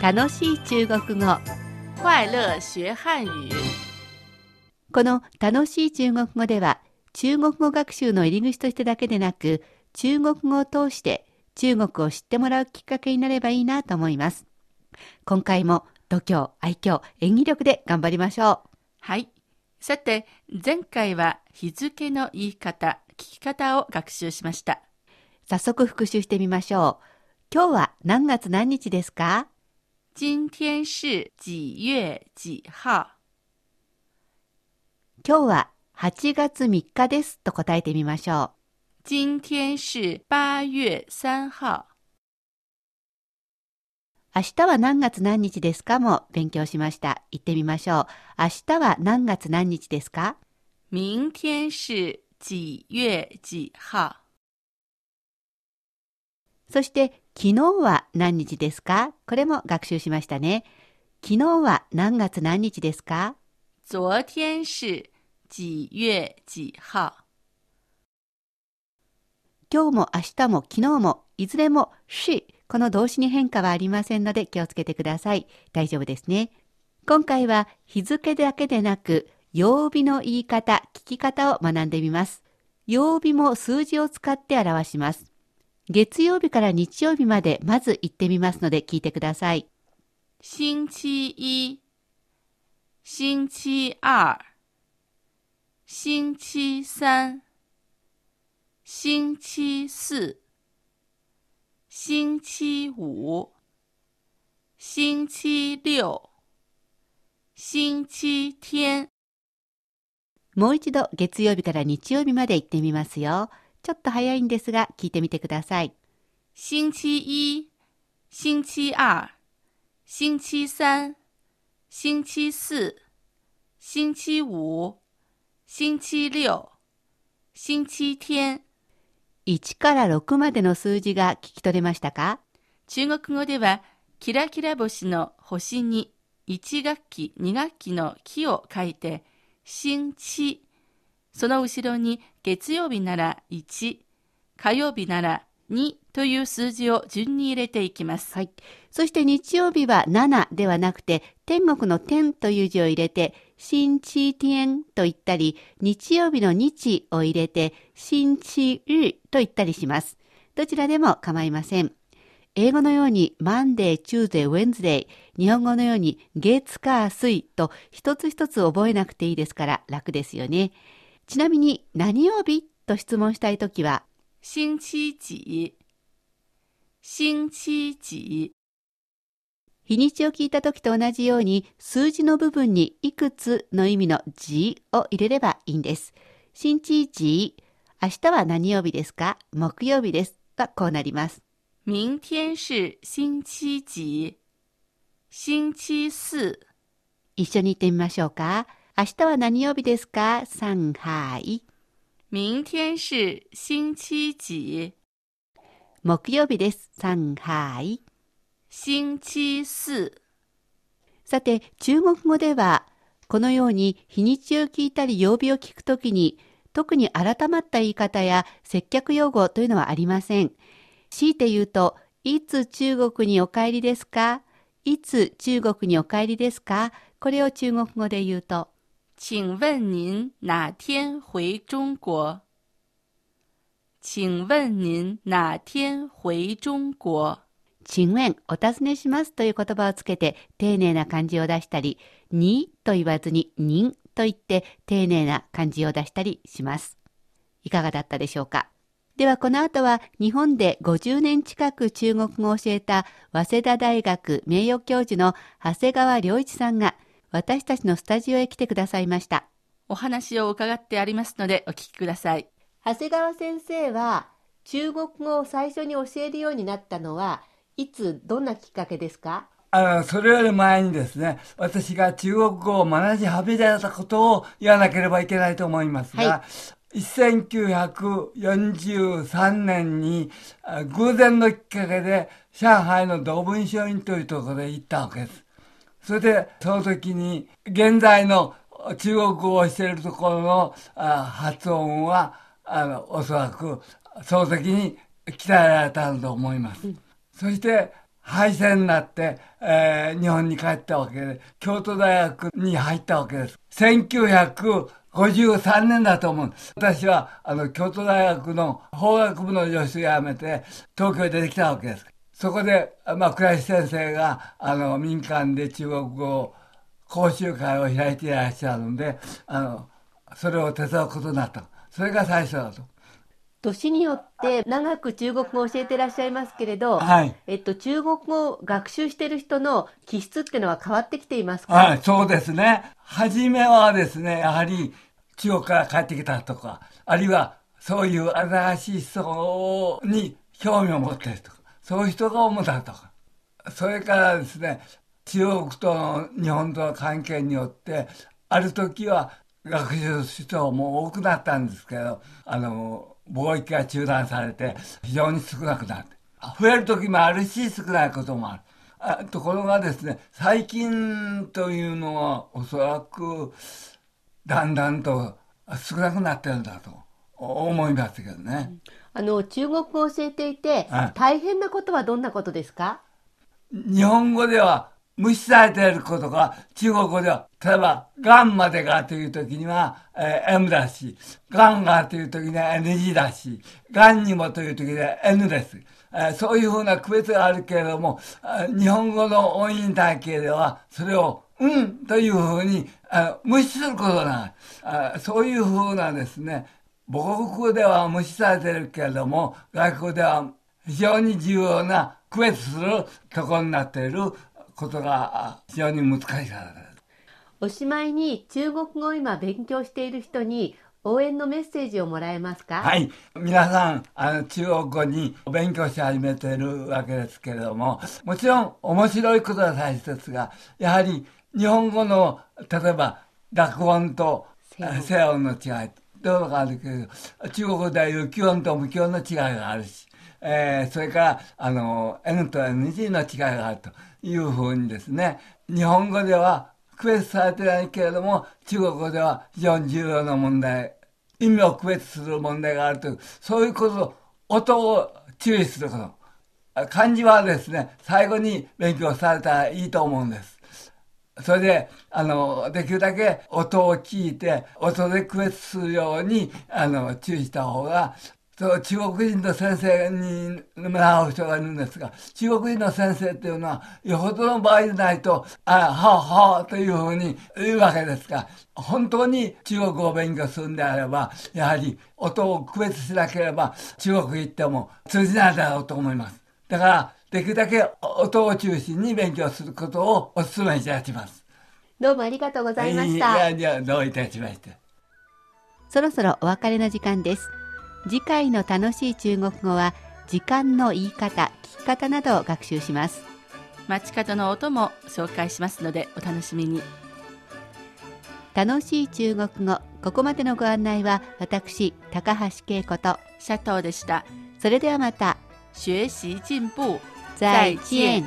楽しい中国語。快乐学汉语。この楽しい中国語では中国語学習の入り口としてだけでなく中国語を通して中国を知ってもらうきっかけになればいいなと思います。今回も度胸愛嬌演技力で頑張りましょう。はい。さて、前回は日付の言い方、聞き方を学習しました。早速復習してみましょう。今日は何月何日ですか？今天是几月几号？今日は8月3日ですと答えてみましょう今天是八月三号。明日は何月何日ですかも勉強しました。言ってみましょう。明日は何月何日ですか？明天是几月几号？そして、昨日は何日ですか？これも学習しましたね。昨日は何月何日ですか？昨天是几月几号？今日も明日も昨日もいずれもし、この動詞に変化はありませんので気をつけてください。大丈夫ですね。今回は日付だけでなく、曜日の言い方、聞き方を学んでみます。曜日も数字を使って表します。月曜日から日曜日までまず言ってみますので聞いてください。星期一、星期二、星期三、星期四、星期五、星期六、星期天。もう一度月曜日から日曜日まで言ってみますよ。ちょっと早いんですが聞いてみてください。星期一、星期二、星期三、星期四、星期五、星期六、星期天。1から6までの数字が聞き取れましたか？中国語では、キラキラ星の星に1学期、2学期の期を書いて、星期。その後ろに月曜日なら1、火曜日なら2という数字を順に入れていきます。はい。そして日曜日は7ではなくて、天国の天という字を入れて、新地天と言ったり、日曜日の日を入れて、新地日と言ったりします。どちらでも構いません。英語のように Monday, Tuesday, Wednesday、日本語のように月、火、水と一つ一つ覚えなくていいですから楽ですよね。ちなみに何曜日？と質問したいときは、星期几？星期几？日にちを聞いた時と同じように数字の部分にいくつの意味の字を入れればいいんです。新地字、明日は何曜日ですか？木曜日です。がこうなります。明天是星期几？星期四？一緒に言ってみましょうか。明日は何曜日ですか？上海。明天是星期几？木曜日です。上海。星期四さて、中国語では、このように日にちを聞いたり曜日を聞くときに、特に改まった言い方や接客用語というのはありません。強いて言うと、いつ中国にお帰りですか？いつ中国にお帰りですか？これを中国語で言うと、请问您哪天回中国？请问您哪天回中国？请問お尋ねしますという言葉をつけて丁寧な漢字を出したり、にと言わずに人と言って丁寧な漢字を出したりします。いかがだったでしょうか？ではこの後は日本で50年近く中国語を教えた早稲田大学名誉教授の長谷川良一さんが私たちのスタジオへ来てくださいました。お話を伺ってありますのでお聞きください。長谷川先生は中国語を最初に教えるようになったのはいつどんなきっかけですか？あの、それより前にですね、私が中国語を学び始めたことを言わなければいけないと思いますが、は1943年にあ偶然のきっかけで上海の同文書院というところへ行ったわけです。それで、その時に現在の中国語をしているところのあ発音は、あの、おそらくその時に鍛えられたんだと思います。そして、敗戦になって、えー日本に帰ったわけで、京都大学に入ったわけです。1953年だと思う。私は、あの、京都大学の法学部の助手を辞めて、東京に出てきたわけです。そこで、まあ、倉石先生が、あの、民間で中国語講習会を開いていらっしゃるので、あの、それを手伝うことになった。それが最初だと。年によって長く中国語を教えてらっしゃいますけれど、はい。えっと、中国語を学習している人の気質っていうのは変わってきていますか、はい、そうですね。初めはですね、やはり中国から帰ってきたとか、あるいはそういう新しい人に興味を持っているとか、そういう人が主だとか。それからですね、中国と日本との関係によって、ある時は学習する人も多くなったんですけど、あの、貿易が中断されて非常に少なくなって。増える時もあるし、少ないこともある。あところがですね、最近というのはおそらくだんだんと少なくなってるんだと思いますけどね。あの、中国語を教えていてはい、大変なことはどんなことですか？日本語では無視されていることが中国語では、例えば、ガンまでがという時には、えー M だし、ガンがという時には NG だし、ガンにもという時には N です。えーそういうふうな区別があるけれども、あ日本語の音韻体系では、それを、うんというふうにあ無視することがない。あそういうふうなですね、母国語では無視されているけれども、外国では非常に重要な区別するところになっていることがあ非常に難しいからです。おしまいに中国語を今勉強している人に応援のメッセージをもらえますか？はい。皆さん、あの、中国語に勉強し始めているわけですけれども、もちろん面白いことは大切ですが、やはり日本語の、例えば、濁音と静音え静音の違い、どうかあるけど、中国では有気音と無気音の違いがあるし、えーそれから、あの、N と NG の違いがあるというふうにですね、日本語では区別されてないけれども、中国語では非常に重要な問題、意味を区別する問題があるという、そういうこと、音を注意すること。漢字はですね、最後に勉強されたらいいと思うんです。それで、あの、できるだけ音を聞いて、音で区別するように、あの、注意した方が、そう中国人の先生に習う人がいるんですが、中国人の先生っていうのは、よほどの場合でないと、あ、はあはあというふうに言うわけですが、本当に中国を勉強するんであれば、やはり音を区別しなければ、中国行っても通じないだろうと思います。だから、できるだけ音を中心に勉強することをお勧めいたします。どうもありがとうございましいた。やいや、どういたしまして。そろそろお別れの時間です。次回の楽しい中国語は、時間の言い方、聞き方などを学習します。街角の音も紹介しますのでお楽しみに。楽しい中国語、ここまでのご案内は、私、高橋恵子と、シャトーでした。それではまた、学習進步。再见。